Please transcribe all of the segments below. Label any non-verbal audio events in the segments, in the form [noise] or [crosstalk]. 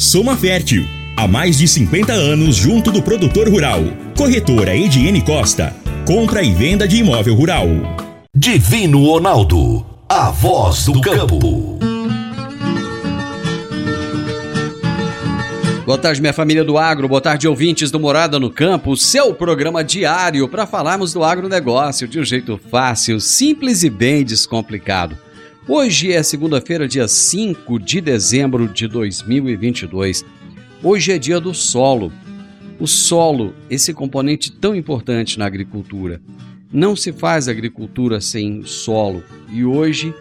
Soma Fértil. Há mais de 50 anos junto do produtor rural. Corretora Ediene Costa. Compra e venda de imóvel rural. Divino Ronaldo. A voz do campo. Boa tarde, minha família do agro. Boa tarde, ouvintes do Morada no Campo. Seu programa diário para falarmos do agronegócio de um jeito fácil, simples e bem descomplicado. Hoje é segunda-feira, dia 5 de dezembro de 2022. Hoje é dia do solo. O solo, esse componente tão importante na agricultura. Não se faz agricultura sem solo e hoje,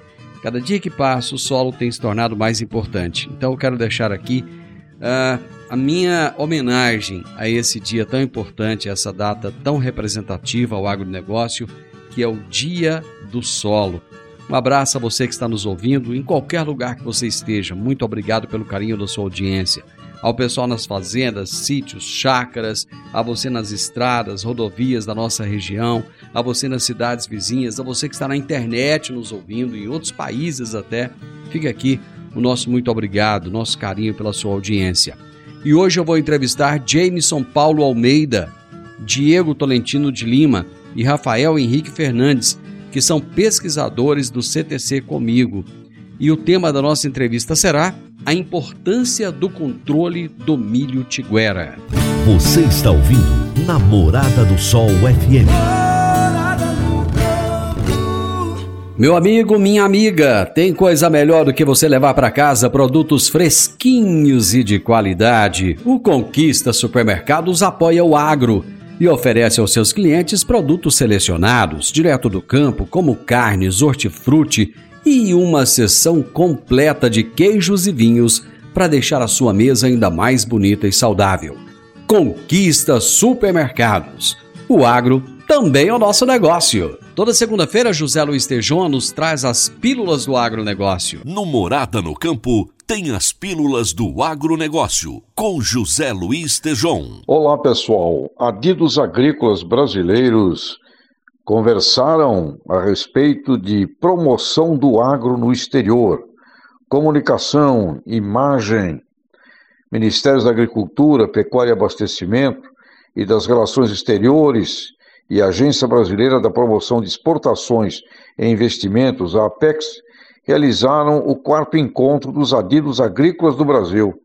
cada dia que passa, o solo tem se tornado mais importante. Então eu quero deixar aqui uh, a minha homenagem a esse dia tão importante, essa data tão representativa ao agronegócio, que é o Dia do Solo. Um abraço a você que está nos ouvindo, em qualquer lugar que você esteja. Muito obrigado pelo carinho da sua audiência. Ao pessoal nas fazendas, sítios, chácaras, a você nas estradas, rodovias da nossa região, a você nas cidades vizinhas, a você que está na internet nos ouvindo, em outros países até. Fica aqui o nosso muito obrigado, nosso carinho pela sua audiência. E hoje eu vou entrevistar Jameson Paulo Almeida, Diego Tolentino de Lima e Rafael Henrique Fernandes, que são pesquisadores do CTC comigo. E o tema da nossa entrevista será a importância do controle do milho tiguera. Você está ouvindo Namorada do Sol FM. Meu amigo, minha amiga, tem coisa melhor do que você levar para casa produtos fresquinhos e de qualidade. O Conquista Supermercados apoia o agro e oferece aos seus clientes produtos selecionados, direto do campo, como carnes, hortifruti e uma seção completa de queijos e vinhos para deixar a sua mesa ainda mais bonita e saudável. Conquista Supermercados. O agro também é o nosso negócio. Toda segunda-feira, José Luiz Tejon nos traz as pílulas do agronegócio. No Morada no Campo, tem as pílulas do agronegócio, com José Luiz Tejon. Olá, pessoal. Adidos agrícolas brasileiros conversaram a respeito de promoção do agro no exterior, comunicação, imagem, Ministérios da Agricultura, Pecuária e Abastecimento e das Relações Exteriores e Agência Brasileira da Promoção de Exportações e Investimentos, a APEX, realizaram o quarto encontro dos adidos agrícolas do Brasil.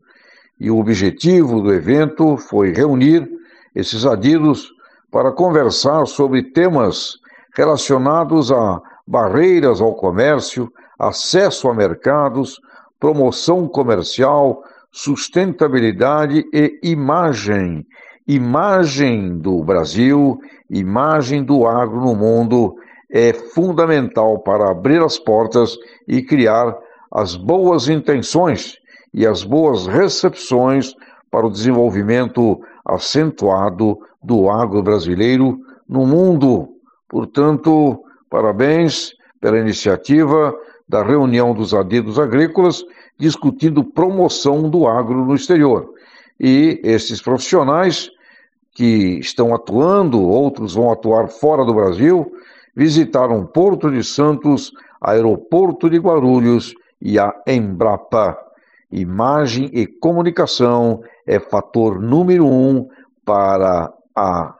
E o objetivo do evento foi reunir esses adidos para conversar sobre temas relacionados a barreiras ao comércio, acesso a mercados, promoção comercial, sustentabilidade e imagem. Imagem do Brasil, imagem do agro no mundo é fundamental para abrir as portas e criar as boas intenções e as boas recepções para o desenvolvimento acentuado do agro brasileiro no mundo. Portanto, parabéns pela iniciativa da reunião dos adidos agrícolas discutindo promoção do agro no exterior. E esses profissionais que estão atuando, outros vão atuar fora do Brasil, visitaram Porto de Santos, Aeroporto de Guarulhos e a Embrapa. Imagem e comunicação é fator número um para a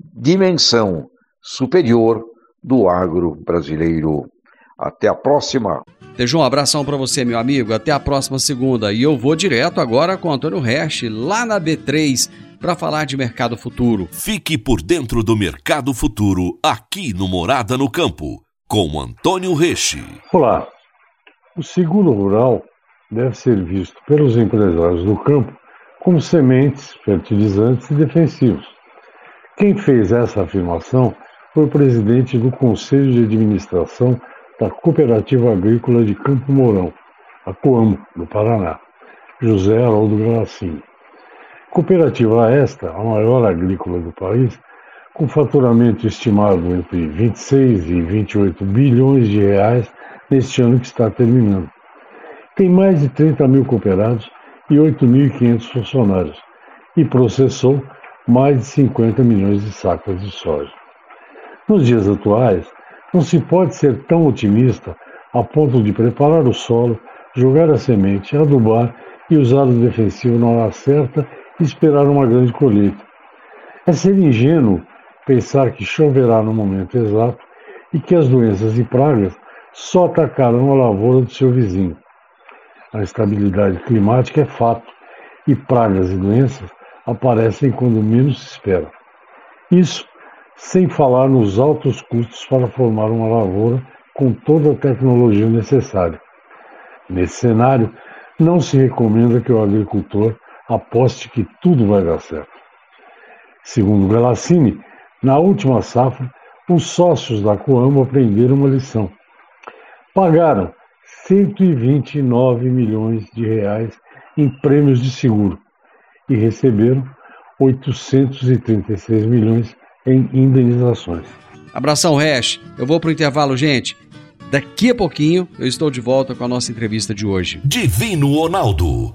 dimensão superior do agro brasileiro. Até a próxima! Tejon, um abração para você, meu amigo. Até a próxima segunda. E eu vou direto agora com Antônio Resch, lá na B3, para falar de mercado futuro. Fique por dentro do mercado futuro aqui no Morada no Campo, com Antônio Reche. Olá. O seguro rural deve ser visto pelos empresários do campo como sementes, fertilizantes e defensivos. Quem fez essa afirmação foi o presidente do Conselho de Administração da Cooperativa Agrícola de Campo Mourão, a Coamo, do Paraná, José Haroldo Galassini. Cooperativa esta, a maior agrícola do país, com faturamento estimado entre 26 e 28 bilhões de reais neste ano que está terminando. Tem mais de 30 mil cooperados e 8.500 funcionários e processou mais de 50 milhões de sacas de soja. Nos dias atuais, não se pode ser tão otimista a ponto de preparar o solo, jogar a semente, adubar e usar o defensivo na hora certa e esperar uma grande colheita. É ser ingênuo pensar que choverá no momento exato e que as doenças e pragas só atacarão a lavoura do seu vizinho. A estabilidade climática é fato e pragas e doenças aparecem quando menos se espera. Isso sem falar nos altos custos para formar uma lavoura com toda a tecnologia necessária. Nesse cenário, não se recomenda que o agricultor aposte que tudo vai dar certo. Segundo Galassini, na última safra, os sócios da Coamo aprenderam uma lição. Pagaram 129 milhões de reais em prêmios de seguro e receberam 836 milhões em indenizações. Abração, Hash. Eu vou pro intervalo, gente. Daqui a pouquinho eu estou de volta com a nossa entrevista de hoje. Divino Ronaldo,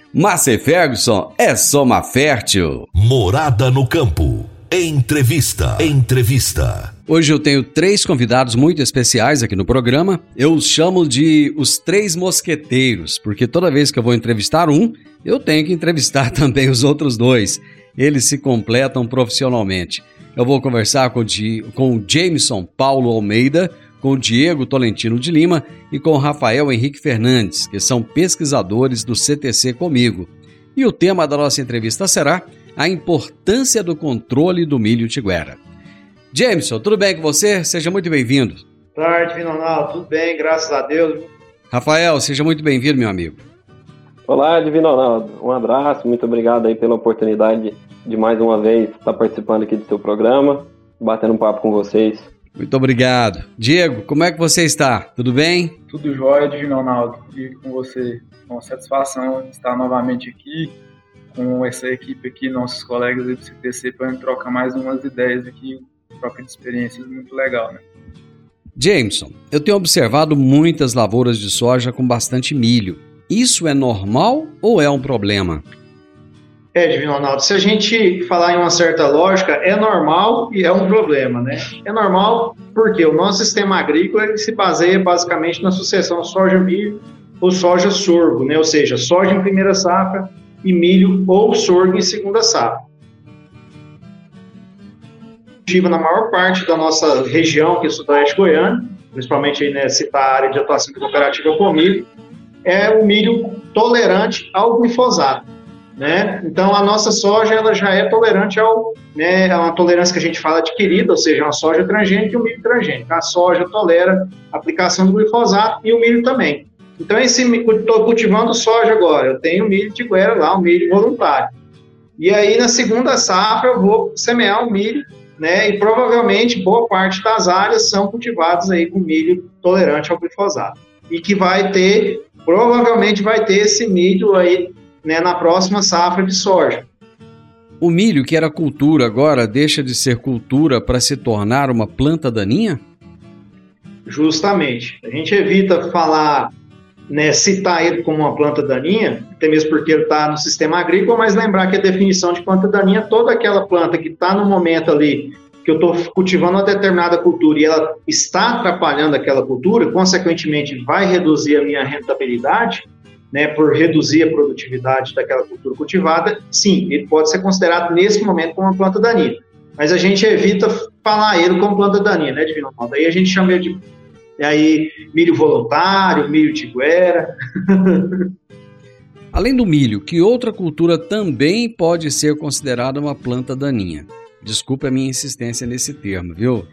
Márcia Ferguson é Soma Fértil. Morada no campo. Entrevista. Entrevista. Hoje eu tenho três convidados muito especiais aqui no programa. Eu os chamo de os três mosqueteiros, porque toda vez que eu vou entrevistar um, eu tenho que entrevistar [laughs] também os outros dois. Eles se completam profissionalmente. Eu vou conversar com, o Jameson Paulo Almeida, com o Diego Tolentino de Lima e com o Rafael Henrique Fernandes, que são pesquisadores do CTC comigo. E o tema da nossa entrevista será a importância do controle do milho tiguera. Jameson, tudo bem com você? Seja muito bem-vindo. Boa tarde, Vinonal. Tudo bem, graças a Deus. Rafael, seja muito bem-vindo, meu amigo. Olá, Divino Ronaldo. Um abraço, muito obrigado aí pela oportunidade de mais uma vez estar participando aqui do seu programa, batendo um papo com vocês. Muito obrigado. Diego, como é que você está? Tudo bem? Tudo jóia, Divino Ronaldo. E com você, com satisfação estar novamente aqui com essa equipe aqui, nossos colegas do CTC, para trocar mais umas ideias aqui, troca de experiências muito legal, né? Jameson, eu tenho observado muitas lavouras de soja com bastante milho. Isso é normal ou é um problema? É, Divino Ronaldo, se a gente falar em uma certa lógica, é normal e é um problema, né? É normal porque o nosso sistema agrícola se baseia basicamente na sucessão soja-milho ou soja-sorgo, né? Ou seja, soja em primeira safra e milho ou sorgo em segunda safra. Na maior parte da nossa região, que é o sudoeste goiano, principalmente aí, né, citar a área de atuação da cooperativa Comilho, é o milho tolerante ao glifosato. Né? Então a nossa soja ela já é tolerante ao, né, é uma tolerância que a gente fala adquirida, ou seja, uma soja transgênica e um milho transgênico. A soja tolera a aplicação do glifosato e o milho também. Então, estou cultivando soja agora, eu tenho milho de guera lá, um milho voluntário. E aí, na segunda safra, eu vou semear o milho, né? E provavelmente boa parte das áreas são cultivadas aí com milho tolerante ao glifosato. E que vai ter, provavelmente vai ter esse milho aí, né, na próxima safra de soja. O milho, que era cultura, agora deixa de ser cultura para se tornar uma planta daninha? Justamente. A gente evita falar né, citar ele como uma planta daninha, até mesmo porque ele está no sistema agrícola, mas lembrar que a definição de planta daninha é toda aquela planta que está no momento ali que eu estou cultivando uma determinada cultura e ela está atrapalhando aquela cultura, consequentemente vai reduzir a minha rentabilidade, né, por reduzir a produtividade daquela cultura cultivada, sim, ele pode ser considerado nesse momento como uma planta daninha. Mas a gente evita falar ele como planta daninha, né, Divino Ronaldo? Aí a gente chama ele de aí, milho voluntário, milho tiguera. [laughs] Além do milho, que outra cultura também pode ser considerada uma planta daninha? Desculpe a minha insistência nesse termo, viu?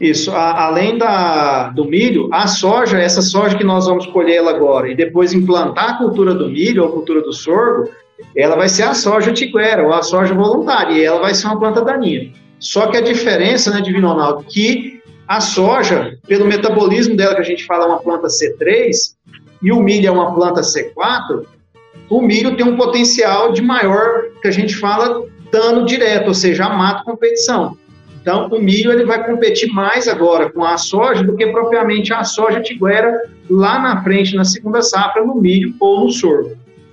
Isso, a, além da, do milho, a soja, essa soja que nós vamos colher ela agora e depois implantar a cultura do milho ou a cultura do sorgo, ela vai ser a soja tiguera ou a soja voluntária e ela vai ser uma planta daninha. Só que a diferença, né, Divino Ronaldo, que a soja, pelo metabolismo dela, que a gente fala é uma planta C3, e o milho é uma planta C4, o milho tem um potencial de maior, que a gente fala, dano direto, ou seja, a mato competição. Então, o milho ele vai competir mais agora com a soja do que propriamente a soja tiguera lá na frente, na segunda safra, no milho ou no sorgo.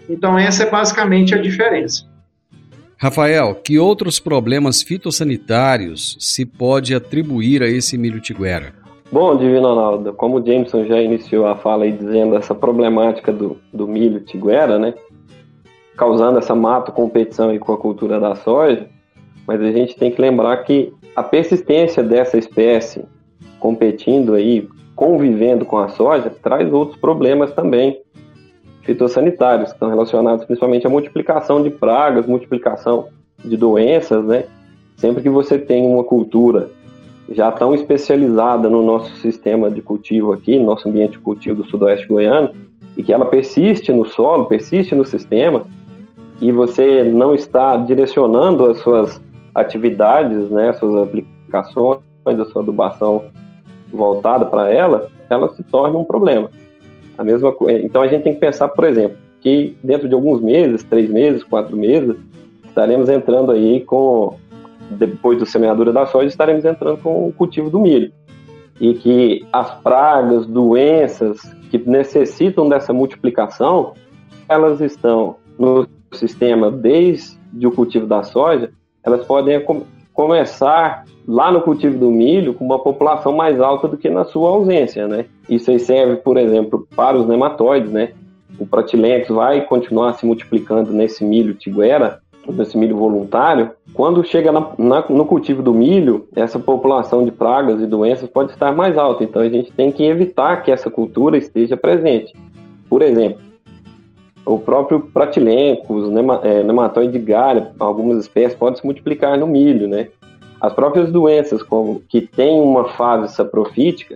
Então, essa é basicamente a diferença. Rafael, que outros problemas fitossanitários se pode atribuir a esse milho tiguera? Bom, Divino Ronaldo, como o Jameson já iniciou a fala aí dizendo essa problemática do, do milho tiguera, né? Causando essa mato competição aí com a cultura da soja, mas a gente tem que lembrar que a persistência dessa espécie competindo aí, convivendo com a soja, traz outros problemas também, fitossanitários, que estão relacionados principalmente à multiplicação de pragas, multiplicação de doenças, né? Sempre que você tem uma cultura já tão especializada no nosso sistema de cultivo aqui, no nosso ambiente de cultivo do sudoeste goiano, e que ela persiste no solo, persiste no sistema, e você não está direcionando as suas atividades, né, as suas aplicações, a sua adubação voltada para ela, ela se torna um problema. A mesma coisa. Então a gente tem que pensar, por exemplo, que dentro de alguns meses, três meses, quatro meses, estaremos entrando aí com, depois do semeadura da soja, estaremos entrando com o cultivo do milho. E que as pragas, doenças que necessitam dessa multiplicação, elas estão no sistema desde o cultivo da soja, elas podem começar lá no cultivo do milho com uma população mais alta do que na sua ausência, né? Isso aí serve, por exemplo, para os nematóides, né? O pratilex vai continuar se multiplicando nesse milho tiguera, nesse milho voluntário. Quando chega na, na, no cultivo do milho, essa população de pragas e doenças pode estar mais alta. Então a gente tem que evitar que essa cultura esteja presente. Por exemplo, o próprio pratilenco, os nema, é, nematóide de galha, algumas espécies podem se multiplicar no milho, né? As próprias doenças, como que têm uma fase saprofítica,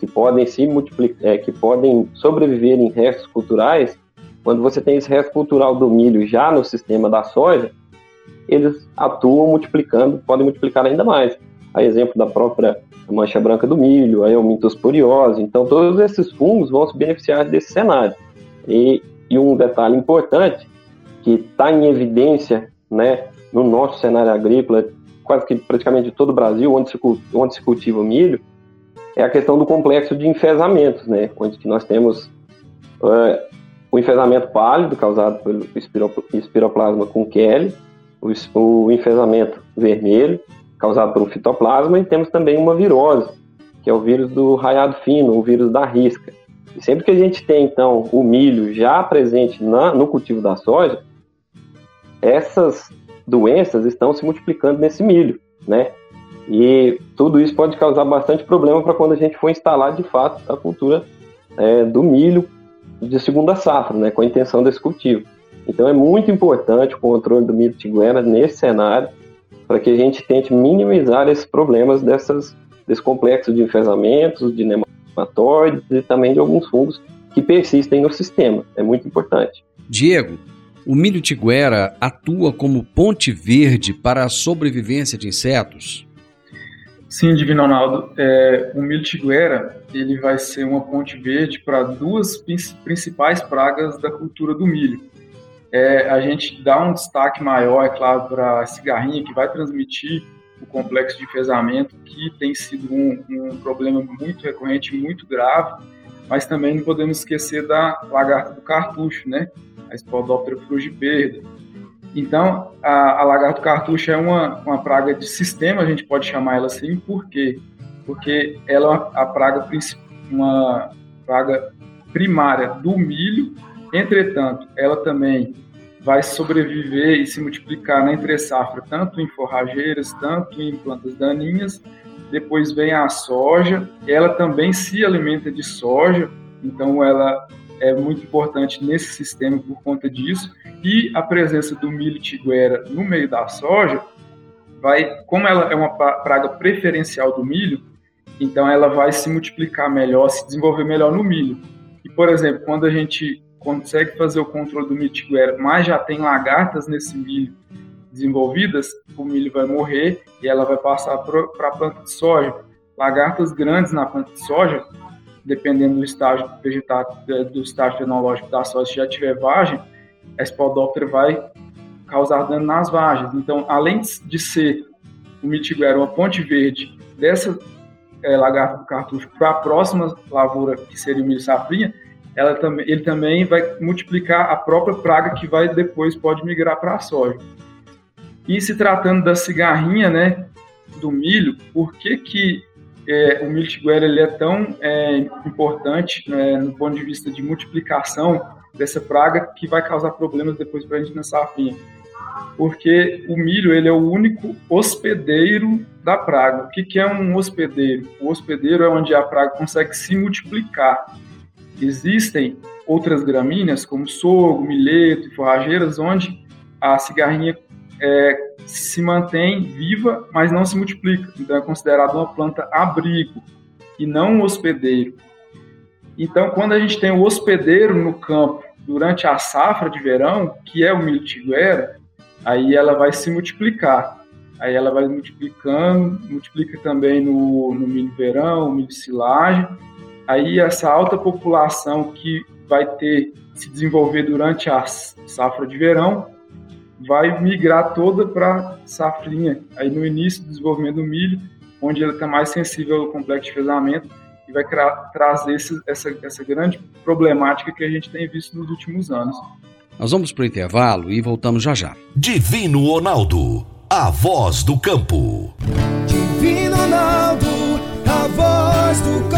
que podem se multiplicar, é, que podem sobreviver em restos culturais, quando você tem esse resto cultural do milho já no sistema da soja, eles atuam multiplicando, podem multiplicar ainda mais. A exemplo da própria mancha branca do milho, a eumintosporiose. Então, todos esses fungos vão se beneficiar desse cenário. E e um detalhe importante que está em evidência né, no nosso cenário agrícola, quase que praticamente todo o Brasil, onde se, onde se cultiva milho, é a questão do complexo de enfesamentos, né, onde nós temos o enfesamento pálido, causado pelo espiroplasma com Kelly, o, o enfesamento vermelho, causado pelo fitoplasma, e temos também uma virose, que é o vírus do raiado fino, o vírus da risca. E sempre que a gente tem, então, o milho já presente na, no cultivo da soja, essas doenças estão se multiplicando nesse milho, né? E tudo isso pode causar bastante problema para quando a gente for instalar, de fato, a cultura é, do milho de segunda safra, né? Com a intenção desse cultivo. Então é muito importante o controle do milho tiguera nesse cenário, para que a gente tente minimizar esses problemas dessas, desse complexo de enfesamentos, de nematóides e também de alguns fungos que que persistem no sistema. É muito importante. Diego, o milho tiguera atua como ponte verde para a sobrevivência de insetos? Sim, Divino Ronaldo. É, o milho tiguera ele vai ser uma ponte verde para duas principais pragas da cultura do milho. É, a gente dá um destaque maior, é claro, para a cigarrinha, que vai transmitir o complexo de enfesamento, que tem sido um, um problema muito recorrente, muito grave, mas também não podemos esquecer da lagarta do cartucho, né? a Spodoptera frugiperda. Então, a, a lagarto cartucho é uma, uma praga de sistema, a gente pode chamar ela assim, por quê? Porque ela é a praga, uma praga primária do milho, entretanto, ela também vai sobreviver e se multiplicar na entre-safra, tanto em forrageiras, tanto em plantas daninhas. Depois vem a soja, ela também se alimenta de soja, então ela é muito importante nesse sistema por conta disso. E a presença do milho tiguera no meio da soja vai, como ela é uma praga preferencial do milho, então ela vai se multiplicar melhor, se desenvolver melhor no milho. E, por exemplo, quando a gente consegue fazer o controle do milho tiguera, mas já tem lagartas nesse milho desenvolvidas, o milho vai morrer e ela vai passar para a planta de soja. Lagartas grandes na planta de soja dependendo do estágio vegetal, do estágio tecnológico da soja, se já tiver vagem, a Spodoptera vai causar dano nas vagens. Então, além de ser o mitiguera uma ponte verde dessa é, lagarta do cartucho para a próxima lavoura, que seria o milho safrinha, ela também, ele também vai multiplicar a própria praga que vai depois pode migrar para a soja. E se tratando da cigarrinha, né, do milho, por que que é, o miltiguera ele é tão é, importante né, no ponto de vista de multiplicação dessa praga que vai causar problemas depois para a gente na safrinha. Porque o milho ele é o único hospedeiro da praga. O que, que é um hospedeiro? O hospedeiro é onde a praga consegue se multiplicar. Existem outras gramíneas, como sorgo, milheto e forrageiras, onde a cigarrinha é, se mantém viva, mas não se multiplica. Então é considerado uma planta abrigo e não um hospedeiro. Então, quando a gente tem o hospedeiro no campo durante a safra de verão, que é o milho tiguera, aí ela vai se multiplicar. Aí ela vai multiplicando, multiplica também no, no milho verão, milho silagem. Aí essa alta população que vai ter se desenvolver durante a safra de verão vai migrar toda para safrinha, aí no início do desenvolvimento do milho, onde ele está mais sensível ao complexo de fezamento e vai trazer esse, essa, essa grande problemática que a gente tem visto nos últimos anos. Nós vamos para o intervalo e voltamos já já. Divino Ronaldo, a voz do campo. Divino Ronaldo, a voz do campo.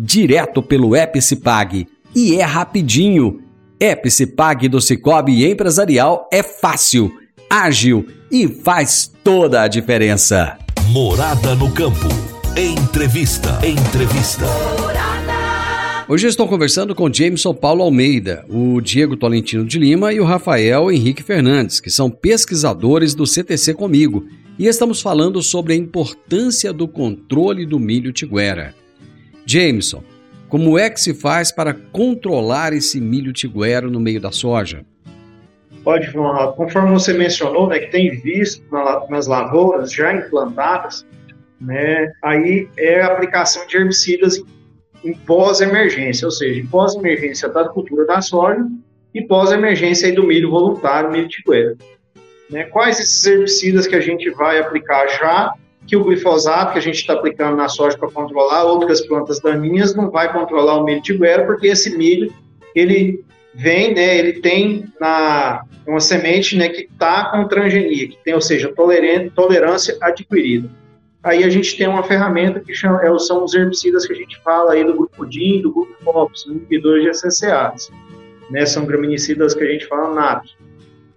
direto pelo Epicipag. E é rapidinho. Epicipag do Cicobi Empresarial é fácil, ágil e faz toda a diferença. Morada no campo. Entrevista. Entrevista. Hoje estou conversando com Jameson Paulo Almeida, o Diego Tolentino de Lima e o Rafael Henrique Fernandes, que são pesquisadores do CTC comigo, e estamos falando sobre a importância do controle do milho tiguera. Jameson, como é que se faz para controlar esse milho tiguero no meio da soja? Pode, Ronaldo. Conforme você mencionou, né, que tem visto nas lavouras já implantadas, né, aí é a aplicação de herbicidas em pós-emergência, ou seja, em pós-emergência da cultura da soja e pós-emergência do milho voluntário, milho tiguero. Né, quais esses herbicidas que a gente vai aplicar já que o glifosato que a gente está aplicando na soja para controlar outras plantas daninhas não vai controlar o milho tiguera, porque esse milho, ele vem, né, ele tem na, uma semente né, que está com transgenia, que tem, ou seja, tolerância adquirida. aí a gente tem uma ferramenta que chama, é, são os herbicidas que a gente fala aí do grupo DIN, do grupo FOPS, inibidores de ACCAs. Né, são graminicidas que a gente fala natos.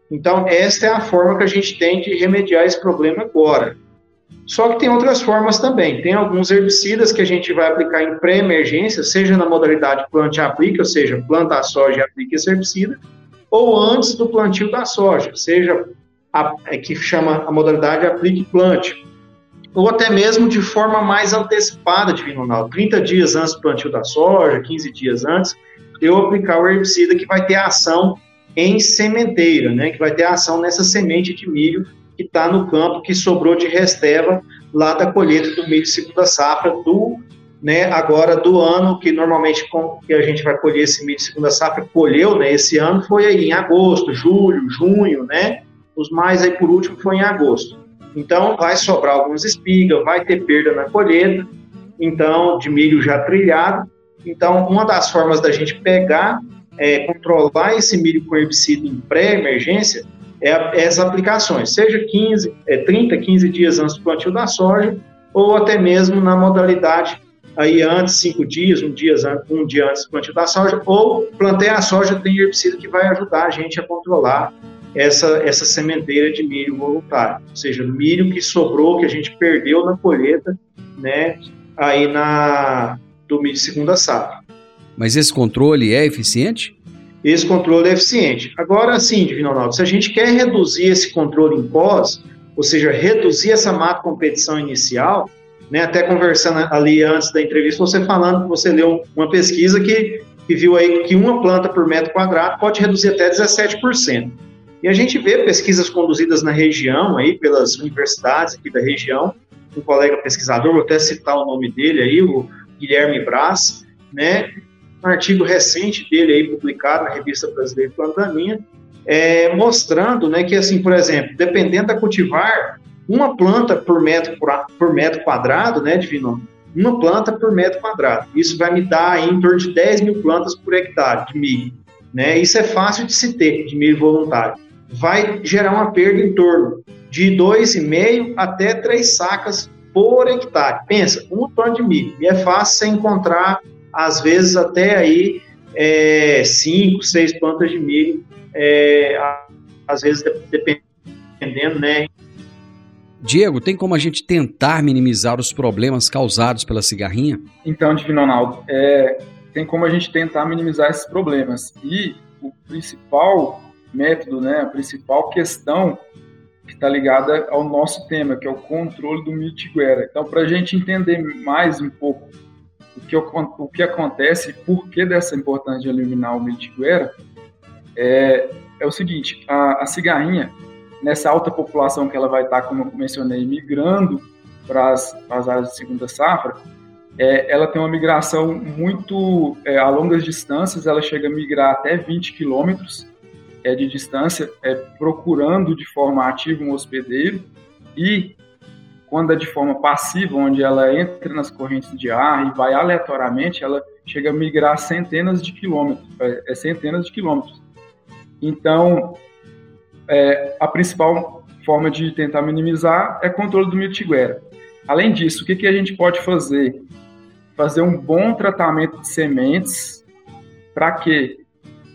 Então, esta é a forma que a gente tem de remediar esse problema agora. Só que tem outras formas também. Tem alguns herbicidas que a gente vai aplicar em pré-emergência, seja na modalidade plante-aplique, ou seja, planta a soja e aplique esse herbicida, ou antes do plantio da soja, seja a, é, que chama a modalidade aplique-plante, ou até mesmo de forma mais antecipada, de Ronaldo, 30 dias antes do plantio da soja, 15 dias antes, eu aplicar o herbicida que vai ter ação em sementeira, né, que vai ter ação nessa semente de milho que está no campo que sobrou de resteva lá da colheita do milho segunda safra do né, agora do ano que normalmente com, que a gente vai colher esse milho segunda safra colheu, né, esse ano foi aí em agosto, julho, junho, né, os mais aí por último foi em agosto. Então vai sobrar algumas espigas, vai ter perda na colheita, então de milho já trilhado. Então uma das formas da gente pegar é, controlar esse milho com herbicida em pré-emergência é, é as aplicações, seja 15, é, 30, 15 dias antes do plantio da soja, ou até mesmo na modalidade aí antes, cinco dias, um dia, um dia antes do plantio da soja, ou plantei a soja, tem herbicida que vai ajudar a gente a controlar essa, essa sementeira de milho voluntário, ou seja, milho que sobrou, que a gente perdeu na colheita, né, aí na, do milho segunda safra. Mas esse controle é eficiente? Esse controle é eficiente. Agora, sim, Divino Ronaldo, se a gente quer reduzir esse controle em pós, ou seja, reduzir essa má competição inicial, né, até conversando ali antes da entrevista, você falando que você leu uma pesquisa que, que viu aí que uma planta por metro quadrado pode reduzir até 17%. E a gente vê pesquisas conduzidas na região aí pelas universidades aqui da região, um colega pesquisador, vou até citar o nome dele aí, o Guilherme Braz, né, um artigo recente dele aí publicado na Revista Brasileira Plantaminha, é, mostrando né, que, assim, por exemplo, dependendo da cultivar, uma planta por metro, por metro quadrado, né, Divino? Uma planta por metro quadrado. Isso vai me dar aí, em torno de 10 mil plantas por hectare de milho. Né? Isso é fácil de se ter, de milho voluntário. Vai gerar uma perda em torno de 2,5 até 3 sacas por hectare. Pensa, um torno de milho. E é fácil você encontrar às vezes até aí é, cinco, seis plantas de milho, é, às vezes dependendo, né? Diego, tem como a gente tentar minimizar os problemas causados pela cigarrinha? Então, Divino Ronaldo, é, tem como a gente tentar minimizar esses problemas. E o principal método, né, a principal questão que está ligada ao nosso tema, que é o controle do mitiguera. Então, para a gente entender mais um pouco o que, o que acontece, por que dessa importância de eliminar o miltiguera, é, é o seguinte, a, a, cigarrinha, nessa alta população que ela vai estar, como eu mencionei, migrando para as, áreas de segunda safra, é, ela tem uma migração muito é, a longas distâncias, ela chega a migrar até 20 quilômetros é, de distância, é, procurando de forma ativa um hospedeiro, e quando é de forma passiva, onde ela entra nas correntes de ar e vai aleatoriamente, ela chega a migrar centenas de quilômetros, é, é centenas de quilômetros. Então, é, a principal forma de tentar minimizar é controle do mitiguera. Além disso, o que, que a gente pode fazer? Fazer um bom tratamento de sementes para quê?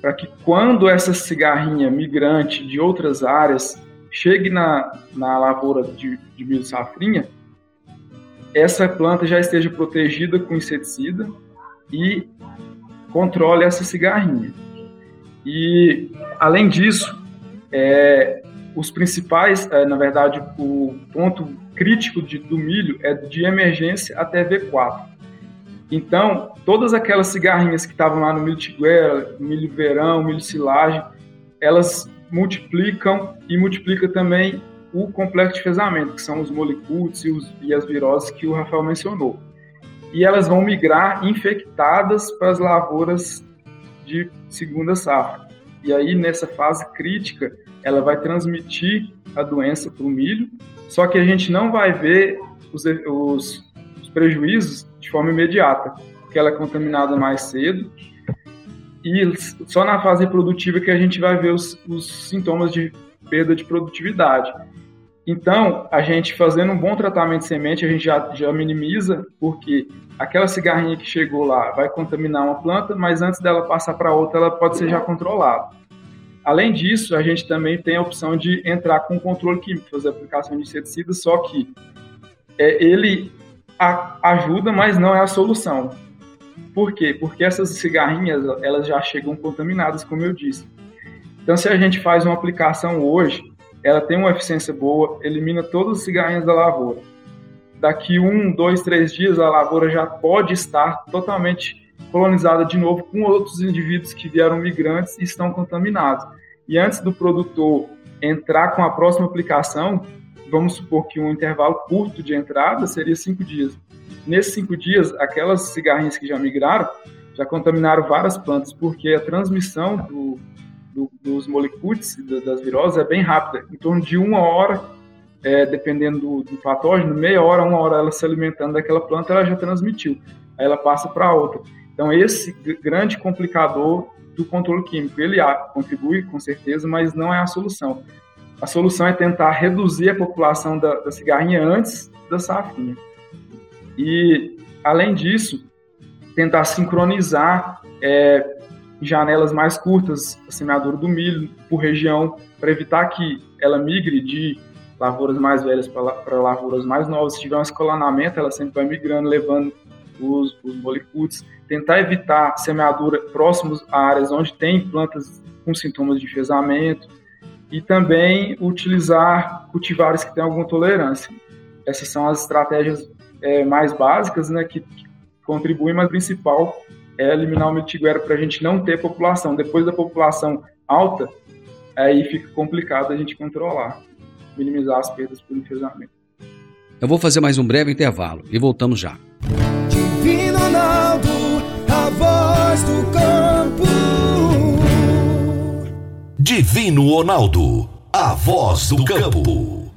Para que quando essa cigarrinha migrante de outras áreas chegue na, na lavoura de, de milho safrinha, essa planta já esteja protegida com inseticida e controle essa cigarrinha. E, além disso, é, os principais, é, na verdade, o ponto crítico de, do milho é de emergência até V4. Então, todas aquelas cigarrinhas que estavam lá no milho tiguera, milho verão, milho silagem, elas multiplicam e multiplica também o complexo de fezamento, que são os molicutes e, os, e as viroses que o Rafael mencionou. E elas vão migrar infectadas para as lavouras de segunda safra. E aí, nessa fase crítica, ela vai transmitir a doença para o milho, só que a gente não vai ver os, os, os prejuízos de forma imediata, porque ela é contaminada mais cedo e só na fase reprodutiva que a gente vai ver os, os sintomas de perda de produtividade. Então, a gente fazendo um bom tratamento de semente, a gente já, já minimiza, porque aquela cigarrinha que chegou lá vai contaminar uma planta, mas antes dela passar para outra, ela pode ser já controlada. Além disso, a gente também tem a opção de entrar com controle químico, fazer aplicação de inseticida, só que é, ele a, ajuda, mas não é a solução. Por quê? Porque essas cigarrinhas, elas já chegam contaminadas, como eu disse. Então, se a gente faz uma aplicação hoje, ela tem uma eficiência boa, elimina todas as cigarrinhas da lavoura. Daqui um, dois, três dias, a lavoura já pode estar totalmente colonizada de novo com outros indivíduos que vieram migrantes e estão contaminados. E antes do produtor entrar com a próxima aplicação, vamos supor que um intervalo curto de entrada seria cinco dias. Nesses cinco dias, aquelas cigarrinhas que já migraram já contaminaram várias plantas, porque a transmissão do, do, dos molicutes, das viroses, é bem rápida, em torno de uma hora, é, dependendo do, do, patógeno, meia hora, uma hora ela se alimentando daquela planta, ela já transmitiu, aí ela passa para outra. Então, esse grande complicador do controle químico, ele contribui com certeza, mas não é a solução. A solução é tentar reduzir a população da, da cigarrinha antes da safrinha. E, além disso, tentar sincronizar é, janelas mais curtas a semeadura do milho por região, para evitar que ela migre de lavouras mais velhas para lavouras mais novas. Se tiver um escalonamento, ela sempre vai migrando, levando os, os molicutes. Tentar evitar semeadura próximos a áreas onde tem plantas com sintomas de enfesamento e também utilizar cultivares que têm alguma tolerância. Essas são as estratégias é, mais básicas né, que, que contribuem, mas o principal é eliminar o mitiguera para a gente não ter população. Depois da população alta, aí fica complicado a gente controlar, minimizar as perdas por enfesamento. Eu vou fazer mais um breve intervalo e voltamos já. Divino Ronaldo, a voz do campo. Divino Ronaldo, a voz do campo.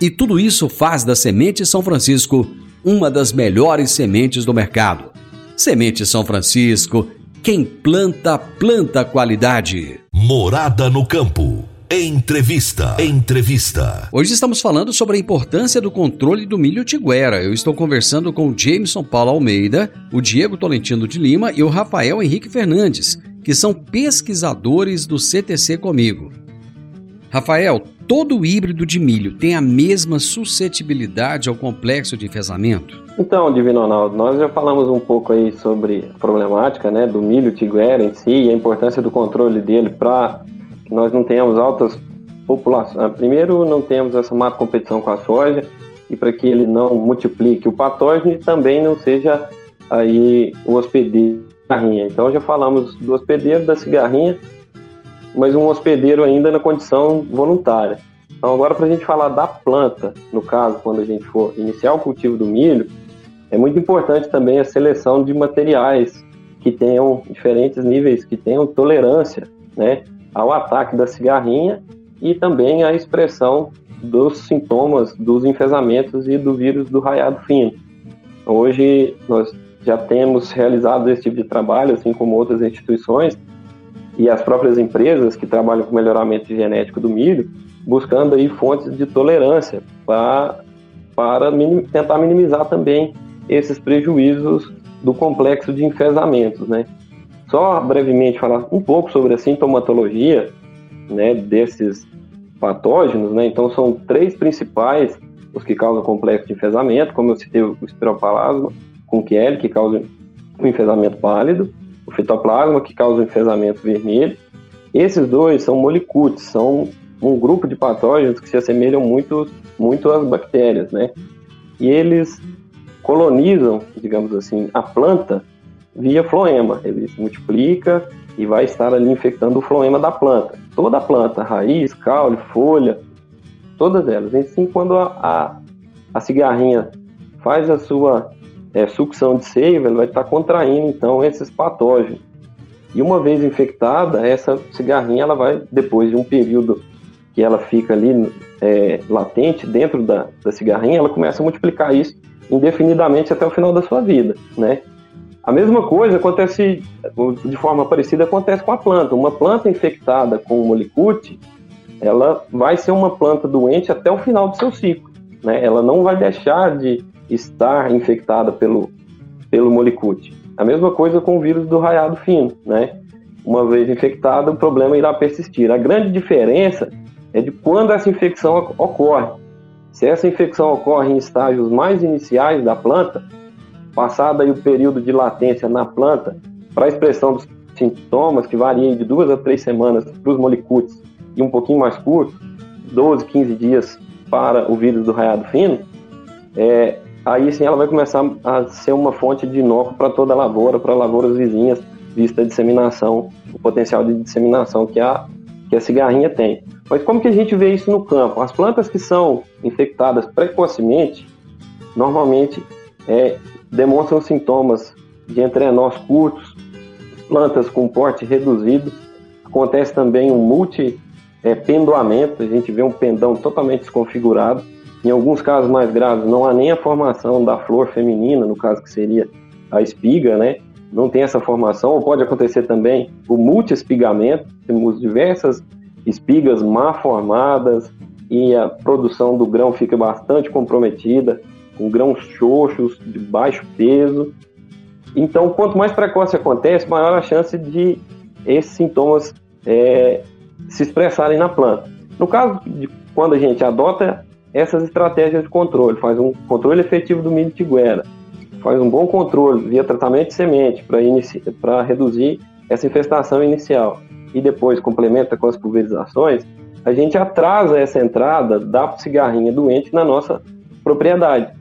e tudo isso faz da Semente São Francisco uma das melhores sementes do mercado. Semente São Francisco, quem planta, planta qualidade. Morada no campo. Entrevista. Entrevista. Hoje estamos falando sobre a importância do controle do milho tiguera. Eu estou conversando com o Jameson Paulo Almeida, o Diego Tolentino de Lima e o Rafael Henrique Fernandes, que são pesquisadores do CTC comigo. Rafael, todo híbrido de milho tem a mesma suscetibilidade ao complexo de enfesamento? Então, Divino Ronaldo, nós já falamos um pouco aí sobre a problemática né, do milho tiguera em si e a importância do controle dele para que nós não tenhamos altas populações. Ah, primeiro, não temos essa má competição com a soja e para que ele não multiplique o patógeno e também não seja aí o hospedeiro da cigarrinha. Então, já falamos do hospedeiro da cigarrinha mas um hospedeiro ainda na condição voluntária. Então, agora, para a gente falar da planta, no caso, quando a gente for iniciar o cultivo do milho, é muito importante também a seleção de materiais que tenham diferentes níveis, que tenham tolerância né, ao ataque da cigarrinha e também a expressão dos sintomas dos enfesamentos e do vírus do raiado fino. Hoje, nós já temos realizado esse tipo de trabalho, assim como outras instituições, e as próprias empresas que trabalham com melhoramento genético do milho, buscando aí fontes de tolerância pra, para minim, tentar minimizar também esses prejuízos do complexo de enfesamentos, né? Só brevemente falar um pouco sobre a sintomatologia, né, desses patógenos, né? Então são três principais os que causam complexo de enfesamento, como eu citei o espiroplasma com QL, que causa o enfesamento pálido, o que causa o enfesamento vermelho. Esses dois são molicutes, são um grupo de patógenos que se assemelham muito, muito às bactérias, né? E eles colonizam, digamos assim, a planta via floema. Ele se multiplica e vai estar ali infectando o floema da planta. Toda a planta, raiz, caule, folha, todas elas. Assim, quando a, a, a cigarrinha faz a sua é, sucção de seiva, ela vai estar contraindo então esses patógenos. E uma vez infectada, essa cigarrinha ela vai, depois de um período que ela fica ali é, latente dentro da, da cigarrinha, ela começa a multiplicar isso indefinidamente até o final da sua vida, né? A mesma coisa acontece de forma parecida acontece com a planta. Uma planta infectada com o molicute, ela vai ser uma planta doente até o final do seu ciclo, né? Ela não vai deixar de estar infectada pelo pelo molicute. A mesma coisa com o vírus do raiado fino, né? Uma vez infectada, o problema irá persistir. A grande diferença é de quando essa infecção ocorre. Se essa infecção ocorre em estágios mais iniciais da planta, passado aí o período de latência na planta para a expressão dos sintomas, que varia de duas a três semanas para os molicutes e um pouquinho mais curto, 12, 15 dias para o vírus do raiado fino, é, aí sim ela vai começar a ser uma fonte de inóculo para toda a lavoura, para lavouras vizinhas, vista a disseminação, o potencial de disseminação que a, que a cigarrinha tem. Mas como que a gente vê isso no campo? As plantas que são infectadas precocemente, normalmente é, demonstram sintomas de entrenós curtos, plantas com porte reduzido. Acontece também um multipendoamento, é, a gente vê um pendão totalmente desconfigurado. Em alguns casos mais graves, não há nem a formação da flor feminina, no caso que seria a espiga, né? Não tem essa formação, ou pode acontecer também o multiespigamento, temos diversas espigas mal formadas e a produção do grão fica bastante comprometida com grãos xoxos, de baixo peso. Então, quanto mais precoce acontece, maior a chance de esses sintomas é, se expressarem na planta. No caso de quando a gente adota essas estratégias de controle, faz um controle efetivo do milho tiguera, faz um bom controle via tratamento de semente para reduzir essa infestação inicial e depois complementa com as pulverizações, a gente atrasa essa entrada da cigarrinha doente na nossa propriedade.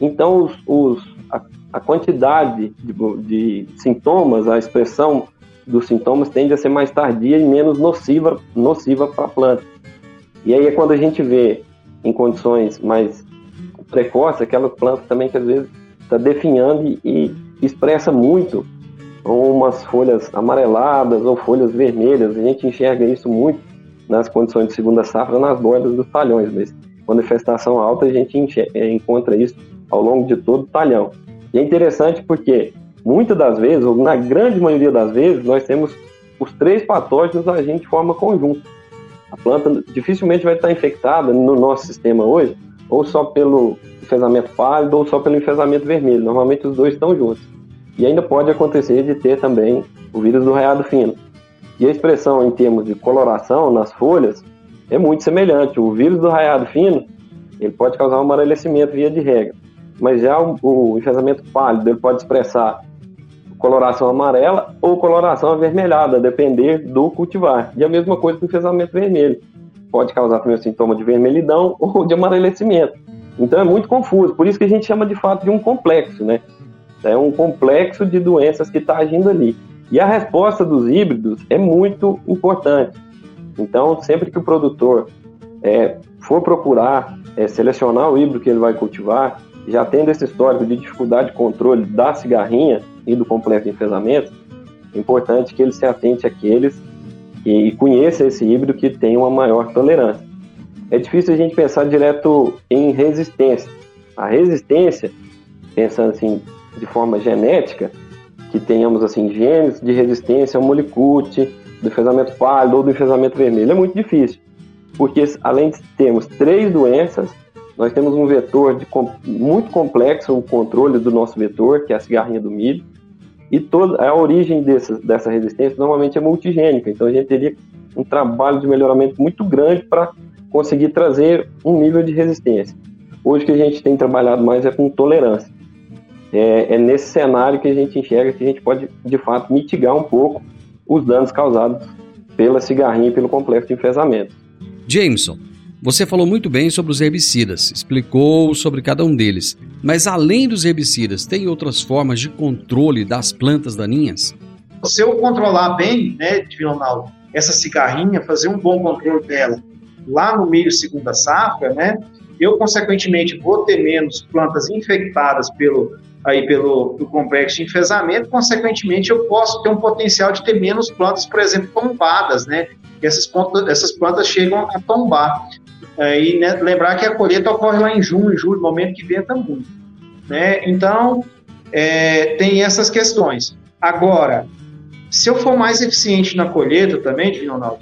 Então, os, os, a, a, quantidade de, de, sintomas, a expressão dos sintomas tende a ser mais tardia e menos nociva, nociva para a planta. E aí é quando a gente vê em condições mais precoces aquela planta também que às vezes está definhando e, e expressa muito umas folhas amareladas ou folhas vermelhas. A gente enxerga isso muito nas condições de segunda safra nas bordas dos talhões, mas quando a infestação alta a gente enxerga, encontra isso ao longo de todo o talhão. E é interessante porque muitas das vezes, ou na grande maioria das vezes, nós temos os três patógenos agindo de forma conjunta. A planta dificilmente vai estar infectada no nosso sistema hoje, ou só pelo enfesamento pálido ou só pelo enfesamento vermelho. Normalmente os dois estão juntos. E ainda pode acontecer de ter também o vírus do raiado fino. E a expressão em termos de coloração nas folhas é muito semelhante. O vírus do raiado fino ele pode causar um amarelecimento via de regra mas já o, o enfesamento pálido ele pode expressar coloração amarela ou coloração avermelhada, depender do cultivar. E a mesma coisa com o enfesamento vermelho. Pode causar também o sintoma de vermelhidão [laughs] ou de amarelecimento. Então é muito confuso, por isso que a gente chama de fato de um complexo, né? É um complexo de doenças que está agindo ali. E a resposta dos híbridos é muito importante. Então, sempre que o produtor é, for procurar é, selecionar o híbrido que ele vai cultivar, já tendo esse histórico de dificuldade de controle da cigarrinha e do complexo de enfesamento, é importante que ele se atente àqueles e conheça esse híbrido que tem uma maior tolerância. É difícil a gente pensar direto em resistência. A resistência, pensando assim de forma genética, que tenhamos assim genes de resistência ao molicute, do enfesamento pálido ou do enfesamento vermelho, é muito difícil, porque além de termos três doenças, nós temos um vetor de, muito complexo, o controle do nosso vetor, que é a cigarrinha do milho, e toda a origem dessa, dessa resistência normalmente é multigênica, então a gente teria um trabalho de melhoramento muito grande para conseguir trazer um nível de resistência. Hoje o que a gente tem trabalhado mais é com tolerância. É, é nesse cenário que a gente enxerga que a gente pode, de fato, mitigar um pouco os danos causados pela cigarrinha e pelo complexo de enfesamento. Jameson, você falou muito bem sobre os herbicidas, explicou sobre cada um deles. Mas além dos herbicidas, tem outras formas de controle das plantas daninhas? Se eu controlar bem, né, Ronaldo, essa cigarrinha, fazer um bom controle dela lá no meio segunda safra, né, eu, consequentemente, vou ter menos plantas infectadas pelo, aí pelo, pelo complexo de enfesamento, consequentemente, eu posso ter um potencial de ter menos plantas, por exemplo, tombadas, né? Essas, essas plantas chegam a tombar. É, e né, lembrar que a colheita ocorre lá em junho, julho, momento que venta muito. Né? Então, é, tem essas questões. Agora, se eu for mais eficiente na colheita também, Divino Ronaldo,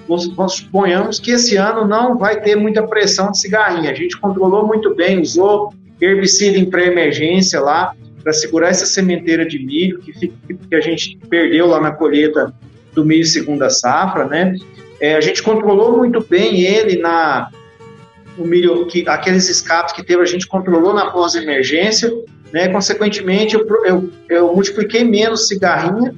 suponhamos que esse ano não vai ter muita pressão de cigarrinha. A gente controlou muito bem, usou herbicida em pré-emergência lá para segurar essa sementeira de milho que, que, a gente perdeu lá na colheita do milho segunda safra, né? É, a gente controlou muito bem ele na o milho, que, aqueles escapes que teve, a gente controlou na pós-emergência, né? Consequentemente, eu, eu, eu multipliquei menos cigarrinha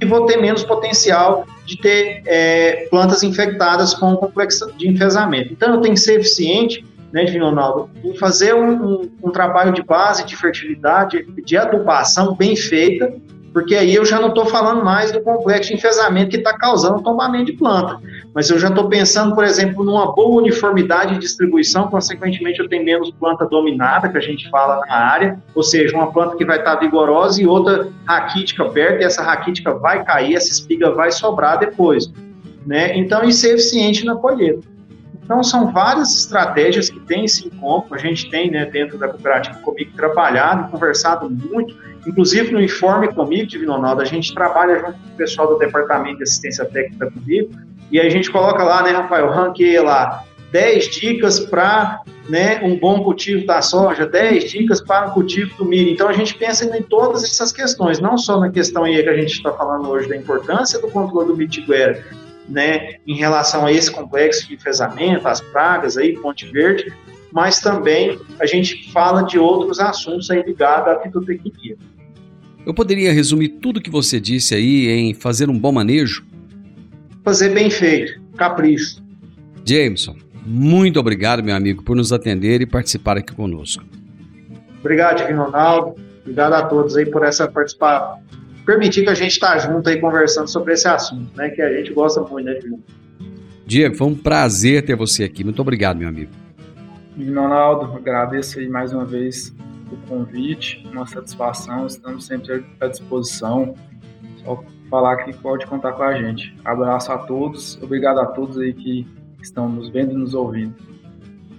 e vou ter menos potencial de ter é, plantas infectadas com complexo de enfesamento. Então, eu tenho que ser eficiente, né, Ronaldo, em fazer um, um, um, trabalho de base de fertilidade, de adubação bem feita, porque aí eu já não estou falando mais do complexo de enfesamento que está causando tombamento de planta. Mas eu já estou pensando, por exemplo, numa boa uniformidade de distribuição, consequentemente eu tenho menos planta dominada, que a gente fala na área, ou seja, uma planta que vai estar tá vigorosa e outra raquítica perto, e essa raquítica vai cair, essa espiga vai sobrar depois. Né? Então, e ser eficiente na colheita. Então, são várias estratégias que tem esse encontro, a gente tem né, dentro da cooperativa comigo trabalhado, conversado muito, inclusive no Informe Comigo, Divino Ronaldo, a gente trabalha junto com o pessoal do Departamento de Assistência Técnica comigo, e a gente coloca lá, né, Rafael, ranqueia lá 10 dicas para né, um bom cultivo da soja, 10 dicas para um cultivo do milho. Então a gente pensa em todas essas questões, não só na questão aí que a gente está falando hoje da importância do controle do mitiguera, né, em relação a esse complexo de enfesamento, as pragas aí, Ponte Verde, mas também a gente fala de outros assuntos aí ligados à fitotecnia. Eu poderia resumir tudo que você disse aí em fazer um bom manejo? Fazer bem feito, capricho. Jameson, muito obrigado, meu amigo, por nos atender e participar aqui conosco. Obrigado, Ronaldo. Obrigado a todos aí por essa participação. Permitir que a gente está junto aí conversando sobre esse assunto, né? Que a gente gosta muito, né, Divino? Diego, foi um prazer ter você aqui. Muito obrigado, meu amigo. Ronaldo, agradeço aí mais uma vez o convite, uma satisfação, estamos sempre à disposição. Só falar que pode contar com a gente. Abraço a todos, obrigado a todos aí que estão nos vendo e nos ouvindo.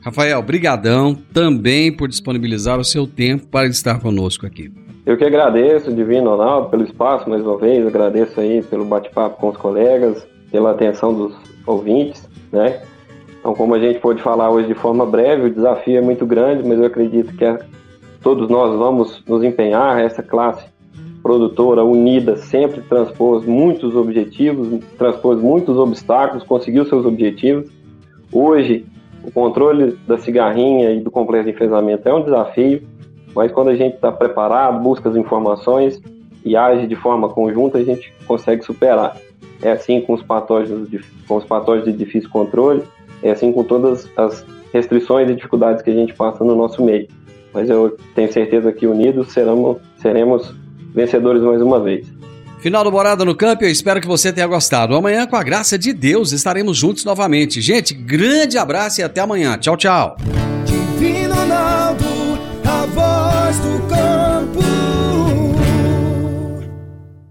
Rafael, brigadão também por disponibilizar o seu tempo para estar conosco aqui. Eu que agradeço, Divino Ronaldo, pelo espaço mais uma vez, agradeço aí pelo bate-papo com os colegas, pela atenção dos ouvintes, né? Então, como a gente pôde falar hoje de forma breve, o desafio é muito grande, mas eu acredito que é todos nós vamos nos empenhar, essa classe produtora unida sempre transpôs muitos objetivos, transpôs muitos obstáculos, conseguiu seus objetivos. Hoje, o controle da cigarrinha e do complexo de enfesamento é um desafio, mas quando a gente está preparado, busca as informações e age de forma conjunta, a gente consegue superar. É assim com os patógenos de, com os patógenos de difícil controle, é assim com todas as restrições e dificuldades que a gente passa no nosso meio mas eu tenho certeza que unidos seremos, seremos vencedores mais uma vez. Final do Morada no Campo, eu espero que você tenha gostado. Amanhã, com a graça de Deus, estaremos juntos novamente. Gente, grande abraço e até amanhã. Tchau, tchau.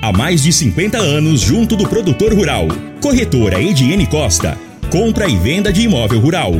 Há mais de 50 anos junto do produtor rural. Corretora Ediene Costa. Compra e venda de imóvel rural.